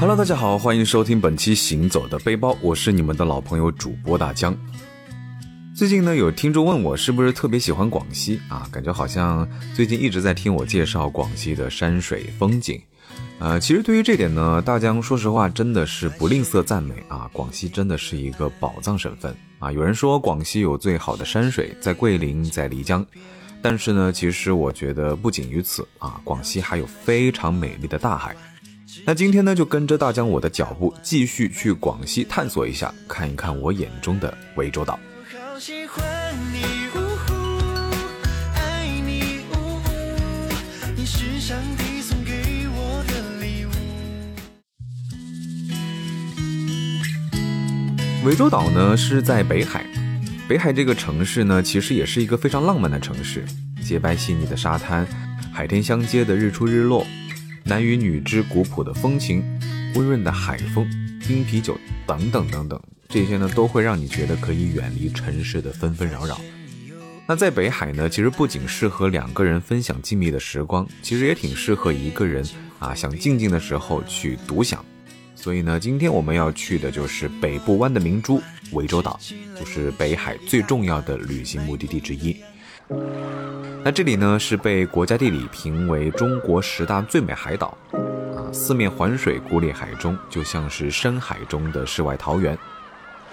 Hello，大家好，欢迎收听本期《行走的背包》，我是你们的老朋友主播大江。最近呢，有听众问我是不是特别喜欢广西啊？感觉好像最近一直在听我介绍广西的山水风景。呃，其实对于这点呢，大江说实话真的是不吝啬赞美啊。广西真的是一个宝藏省份啊。有人说广西有最好的山水，在桂林，在漓江。但是呢，其实我觉得不仅于此啊，广西还有非常美丽的大海。那今天呢，就跟着大江我的脚步，继续去广西探索一下，看一看我眼中的涠洲岛。涠洲岛呢是在北海，北海这个城市呢，其实也是一个非常浪漫的城市，洁白细腻的沙滩，海天相接的日出日落。男与女之古朴的风情，温润的海风，冰啤酒等等等等，这些呢都会让你觉得可以远离城市的纷纷扰扰。那在北海呢，其实不仅适合两个人分享静谧的时光，其实也挺适合一个人啊想静静的时候去独享。所以呢，今天我们要去的就是北部湾的明珠涠洲岛，就是北海最重要的旅行目的地之一。那这里呢是被国家地理评为中国十大最美海岛，啊，四面环水，孤立海中，就像是深海中的世外桃源，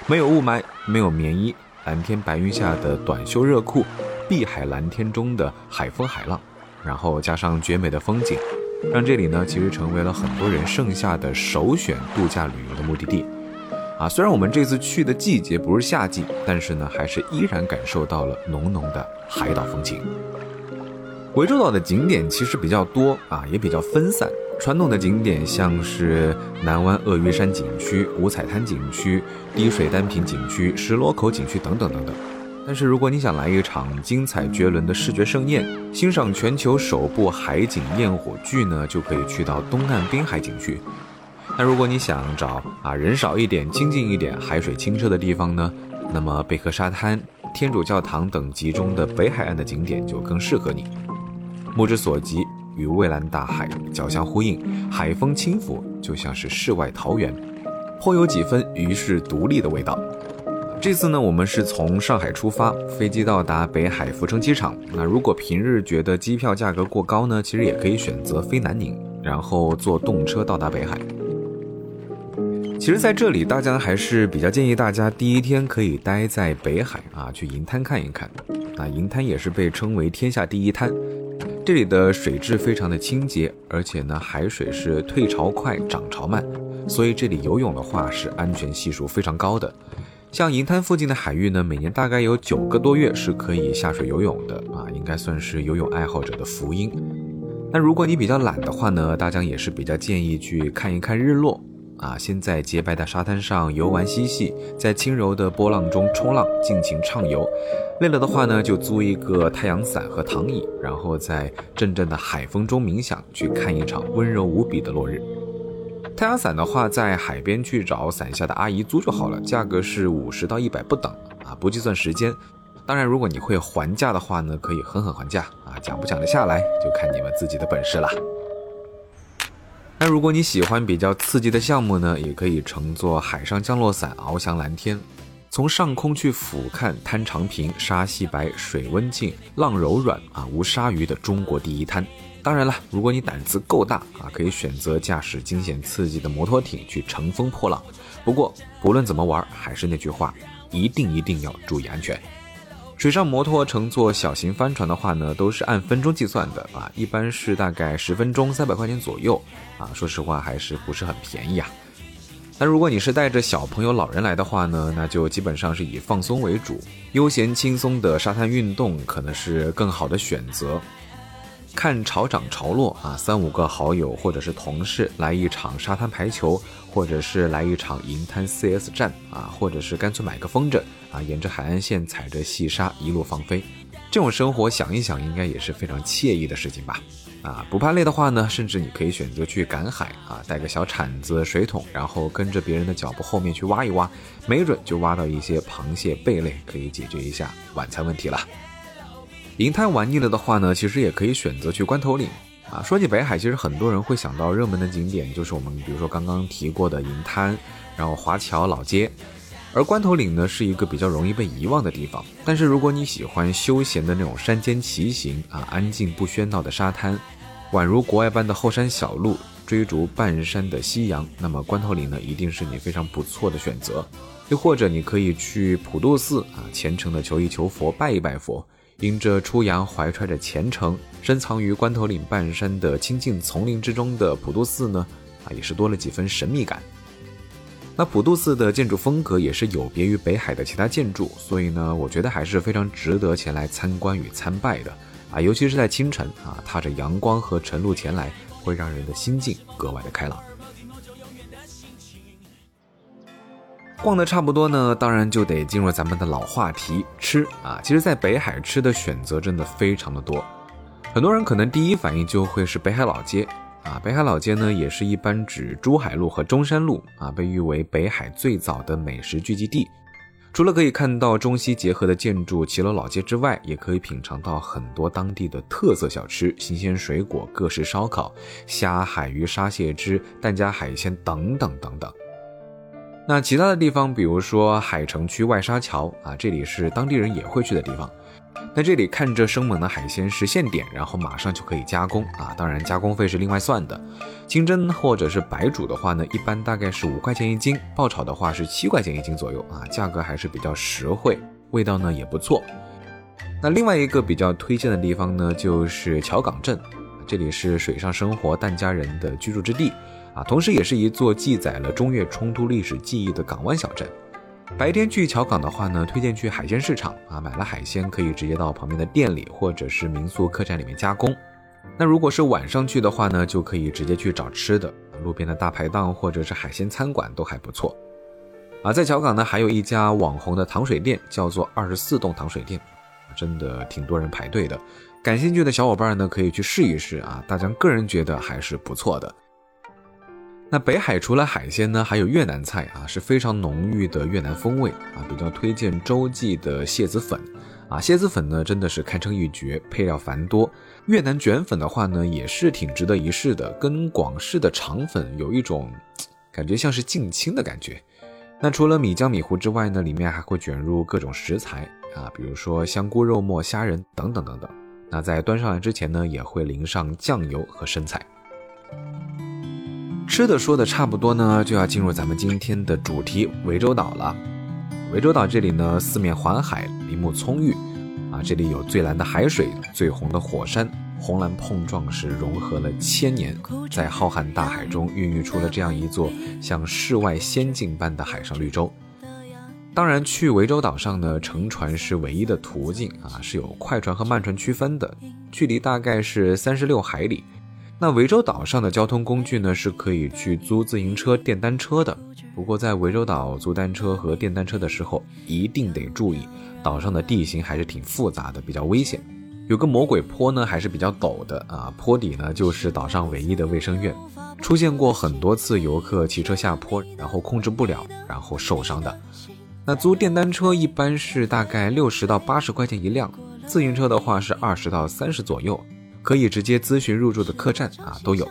没有雾霾，没有棉衣，蓝天白云下的短袖热裤，碧海蓝天中的海风海浪，然后加上绝美的风景，让这里呢其实成为了很多人盛夏的首选度假旅游的目的地。啊，虽然我们这次去的季节不是夏季，但是呢，还是依然感受到了浓浓的海岛风情。涠洲岛的景点其实比较多啊，也比较分散。传统的景点像是南湾鳄鱼山景区、五彩滩景区、滴水单品景区、石螺口景区等等等等。但是如果你想来一场精彩绝伦的视觉盛宴，欣赏全球首部海景焰火剧呢，就可以去到东岸滨海景区。那如果你想找啊人少一点、清静一点、海水清澈的地方呢，那么贝壳沙滩、天主教堂等集中的北海岸的景点就更适合你。目之所及，与蔚蓝大海交相呼应，海风轻拂，就像是世外桃源，颇有几分与世独立的味道。这次呢，我们是从上海出发，飞机到达北海福成机场。那如果平日觉得机票价格过高呢，其实也可以选择飞南宁，然后坐动车到达北海。其实，在这里，大家还是比较建议大家第一天可以待在北海啊，去银滩看一看。那银滩也是被称为天下第一滩，这里的水质非常的清洁，而且呢，海水是退潮快，涨潮慢，所以这里游泳的话是安全系数非常高的。像银滩附近的海域呢，每年大概有九个多月是可以下水游泳的啊，应该算是游泳爱好者的福音。那如果你比较懒的话呢，大江也是比较建议去看一看日落。啊，先在洁白的沙滩上游玩嬉戏，在轻柔的波浪中冲浪，尽情畅游。累了的话呢，就租一个太阳伞和躺椅，然后在阵阵的海风中冥想，去看一场温柔无比的落日。太阳伞的话，在海边去找伞下的阿姨租就好了，价格是五十到一百不等啊，不计算时间。当然，如果你会还价的话呢，可以狠狠还价啊，讲不讲得下来，就看你们自己的本事了。那如果你喜欢比较刺激的项目呢，也可以乘坐海上降落伞翱翔蓝天，从上空去俯瞰滩长平、沙细白、水温静、浪柔软啊，无鲨鱼的中国第一滩。当然了，如果你胆子够大啊，可以选择驾驶惊险刺激的摩托艇去乘风破浪。不过不论怎么玩，还是那句话，一定一定要注意安全。水上摩托乘坐小型帆船的话呢，都是按分钟计算的啊，一般是大概十分钟三百块钱左右啊。说实话，还是不是很便宜啊。那如果你是带着小朋友、老人来的话呢，那就基本上是以放松为主，悠闲轻松的沙滩运动可能是更好的选择。看潮涨潮落啊，三五个好友或者是同事来一场沙滩排球，或者是来一场银滩 CS 战啊，或者是干脆买个风筝啊，沿着海岸线踩着细沙一路放飞，这种生活想一想应该也是非常惬意的事情吧？啊，不怕累的话呢，甚至你可以选择去赶海啊，带个小铲子、水桶，然后跟着别人的脚步后面去挖一挖，没准就挖到一些螃蟹、贝类，可以解决一下晚餐问题了。银滩玩腻了的话呢，其实也可以选择去关头岭啊，说起北海，其实很多人会想到热门的景点，就是我们比如说刚刚提过的银滩，然后华侨老街。而关头岭呢，是一个比较容易被遗忘的地方。但是如果你喜欢休闲的那种山间骑行啊，安静不喧闹的沙滩，宛如国外般的后山小路，追逐半山的夕阳，那么关头岭呢，一定是你非常不错的选择。又或者你可以去普渡寺啊，虔诚的求一求佛，拜一拜佛。迎着初阳，怀揣着虔诚，深藏于关头岭半山的清净丛林之中的普渡寺呢，啊，也是多了几分神秘感。那普渡寺的建筑风格也是有别于北海的其他建筑，所以呢，我觉得还是非常值得前来参观与参拜的啊，尤其是在清晨啊，踏着阳光和晨露前来，会让人的心境格外的开朗。逛的差不多呢，当然就得进入咱们的老话题吃啊。其实，在北海吃的选择真的非常的多，很多人可能第一反应就会是北海老街啊。北海老街呢，也是一般指珠海路和中山路啊，被誉为北海最早的美食聚集地。除了可以看到中西结合的建筑骑楼老街之外，也可以品尝到很多当地的特色小吃、新鲜水果、各式烧烤、虾、海鱼、沙蟹汁、蛋夹海鲜等等等等。那其他的地方，比如说海城区外沙桥啊，这里是当地人也会去的地方。那这里看着生猛的海鲜是现点，然后马上就可以加工啊，当然加工费是另外算的。清蒸或者是白煮的话呢，一般大概是五块钱一斤；爆炒的话是七块钱一斤左右啊，价格还是比较实惠，味道呢也不错。那另外一个比较推荐的地方呢，就是桥港镇，这里是水上生活疍家人的居住之地。啊，同时也是一座记载了中越冲突历史记忆的港湾小镇。白天去桥港的话呢，推荐去海鲜市场啊，买了海鲜可以直接到旁边的店里或者是民宿客栈里面加工。那如果是晚上去的话呢，就可以直接去找吃的，路边的大排档或者是海鲜餐馆都还不错。啊，在桥港呢，还有一家网红的糖水店，叫做二十四栋糖水店，真的挺多人排队的。感兴趣的小伙伴呢，可以去试一试啊，大家个人觉得还是不错的。那北海除了海鲜呢，还有越南菜啊，是非常浓郁的越南风味啊，比较推荐洲际的蟹子粉啊，蟹子粉呢真的是堪称一绝，配料繁多。越南卷粉的话呢，也是挺值得一试的，跟广式的肠粉有一种感觉像是近亲的感觉。那除了米浆米糊之外呢，里面还会卷入各种食材啊，比如说香菇、肉末、虾仁等等等等。那在端上来之前呢，也会淋上酱油和生菜。吃的说的差不多呢，就要进入咱们今天的主题涠洲岛了。涠洲岛这里呢，四面环海，林木葱郁，啊，这里有最蓝的海水，最红的火山，红蓝碰撞是融合了千年，在浩瀚大海中孕育出了这样一座像世外仙境般的海上绿洲。当然，去涠洲岛上呢，乘船是唯一的途径啊，是有快船和慢船区分的，距离大概是三十六海里。那涠洲岛上的交通工具呢，是可以去租自行车、电单车的。不过在涠洲岛租单车和电单车的时候，一定得注意，岛上的地形还是挺复杂的，比较危险。有个魔鬼坡呢，还是比较陡的啊。坡底呢，就是岛上唯一的卫生院，出现过很多次游客骑车下坡，然后控制不了，然后受伤的。那租电单车一般是大概六十到八十块钱一辆，自行车的话是二十到三十左右。可以直接咨询入住的客栈啊都有，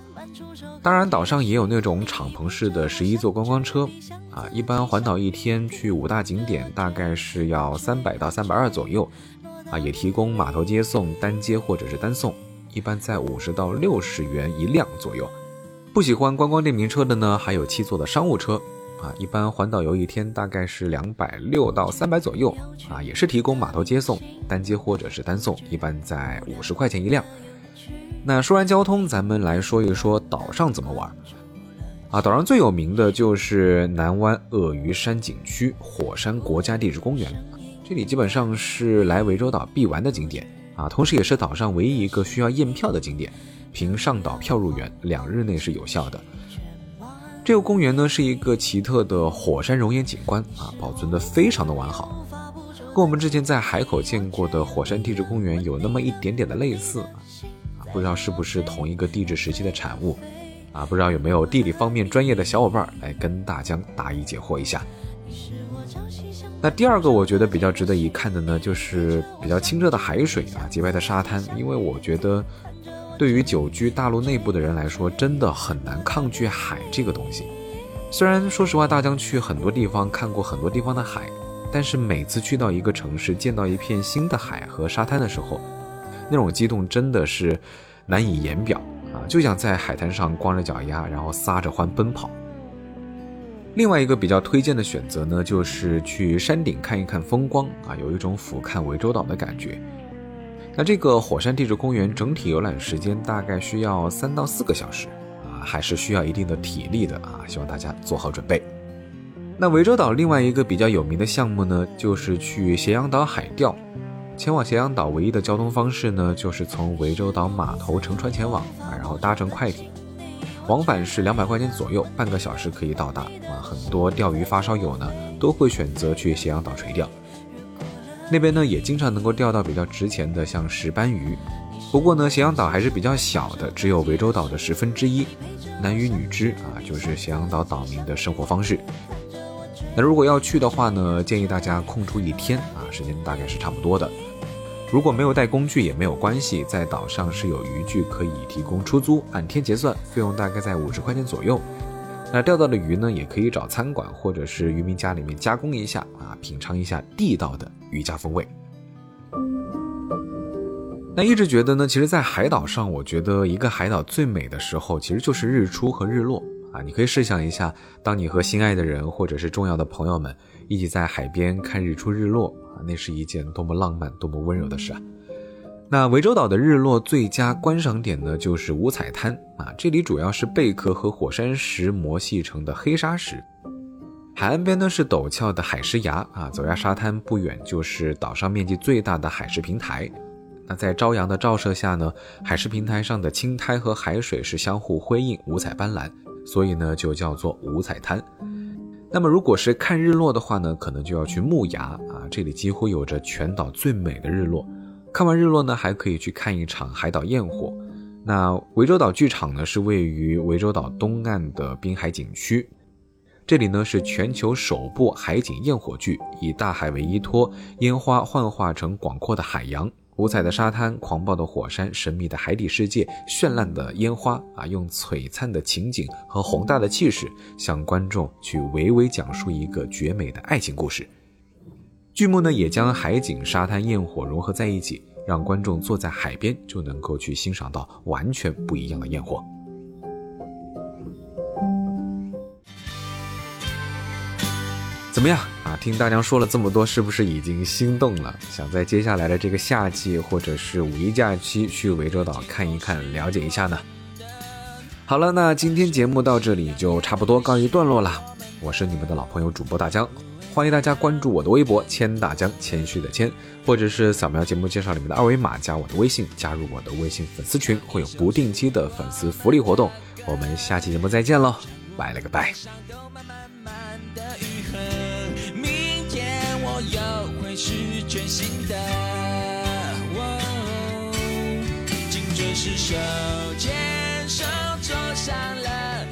当然岛上也有那种敞篷式的十一座观光车啊，一般环岛一天去五大景点大概是要三百到三百二左右啊，也提供码头接送、单接或者是单送，一般在五十到六十元一辆左右。不喜欢观光电瓶车的呢，还有七座的商务车啊，一般环岛游一天大概是两百六到三百左右啊，也是提供码头接送、单接或者是单送，一般在五十块钱一辆。那说完交通，咱们来说一说岛上怎么玩。啊，岛上最有名的就是南湾鳄鱼山景区火山国家地质公园，这里基本上是来涠洲岛必玩的景点啊，同时也是岛上唯一一个需要验票的景点，凭上岛票入园，两日内是有效的。这个公园呢是一个奇特的火山熔岩景观啊，保存的非常的完好，跟我们之前在海口见过的火山地质公园有那么一点点的类似。不知道是不是同一个地质时期的产物，啊，不知道有没有地理方面专业的小伙伴来跟大江答疑解惑一下。那第二个我觉得比较值得一看的呢，就是比较清澈的海水啊，洁白的沙滩。因为我觉得对于久居大陆内部的人来说，真的很难抗拒海这个东西。虽然说实话，大江去很多地方看过很多地方的海，但是每次去到一个城市，见到一片新的海和沙滩的时候，那种激动真的是难以言表啊！就想在海滩上光着脚丫，然后撒着欢奔跑。另外一个比较推荐的选择呢，就是去山顶看一看风光啊，有一种俯瞰涠洲岛的感觉。那这个火山地质公园整体游览时间大概需要三到四个小时啊，还是需要一定的体力的啊，希望大家做好准备。那涠洲岛另外一个比较有名的项目呢，就是去斜阳岛海钓。前往斜阳岛唯一的交通方式呢，就是从涠洲岛码头乘船前往啊，然后搭乘快艇。往返是两百块钱左右，半个小时可以到达啊。很多钓鱼发烧友呢都会选择去斜阳岛垂钓，那边呢也经常能够钓到比较值钱的像石斑鱼。不过呢，斜阳岛还是比较小的，只有涠洲岛的十分之一。男渔女织啊，就是斜阳岛岛民的生活方式。那如果要去的话呢，建议大家空出一天啊，时间大概是差不多的。如果没有带工具也没有关系，在岛上是有渔具可以提供出租，按天结算，费用大概在五十块钱左右。那钓到的鱼呢，也可以找餐馆或者是渔民家里面加工一下啊，品尝一下地道的渔家风味。那一直觉得呢，其实，在海岛上，我觉得一个海岛最美的时候，其实就是日出和日落啊。你可以试想一下，当你和心爱的人或者是重要的朋友们一起在海边看日出日落。那是一件多么浪漫、多么温柔的事啊！那涠洲岛的日落最佳观赏点呢，就是五彩滩啊。这里主要是贝壳和火山石磨细成的黑沙石，海岸边呢是陡峭的海石崖啊。走下沙滩不远就是岛上面积最大的海石平台。那在朝阳的照射下呢，海石平台上的青苔和海水是相互辉映，五彩斑斓，所以呢就叫做五彩滩。那么如果是看日落的话呢，可能就要去木崖啊，这里几乎有着全岛最美的日落。看完日落呢，还可以去看一场海岛焰火。那涠洲岛剧场呢，是位于涠洲岛东岸的滨海景区，这里呢是全球首部海景焰火剧，以大海为依托，烟花幻化成广阔的海洋。五彩的沙滩，狂暴的火山，神秘的海底世界，绚烂的烟花啊，用璀璨的情景和宏大的气势，向观众去娓娓讲述一个绝美的爱情故事。剧目呢，也将海景、沙滩、焰火融合在一起，让观众坐在海边就能够去欣赏到完全不一样的焰火。怎么样啊？听大娘说了这么多，是不是已经心动了？想在接下来的这个夏季或者是五一假期去涠洲岛看一看、了解一下呢？好了，那今天节目到这里就差不多告一段落了。我是你们的老朋友主播大江，欢迎大家关注我的微博“谦大江”，谦虚的谦，或者是扫描节目介绍里面的二维码加我的微信，加入我的微信粉丝群，会有不定期的粉丝福利活动。我们下期节目再见喽，拜了个拜。又会是全新的，紧追是手牵手坐上了。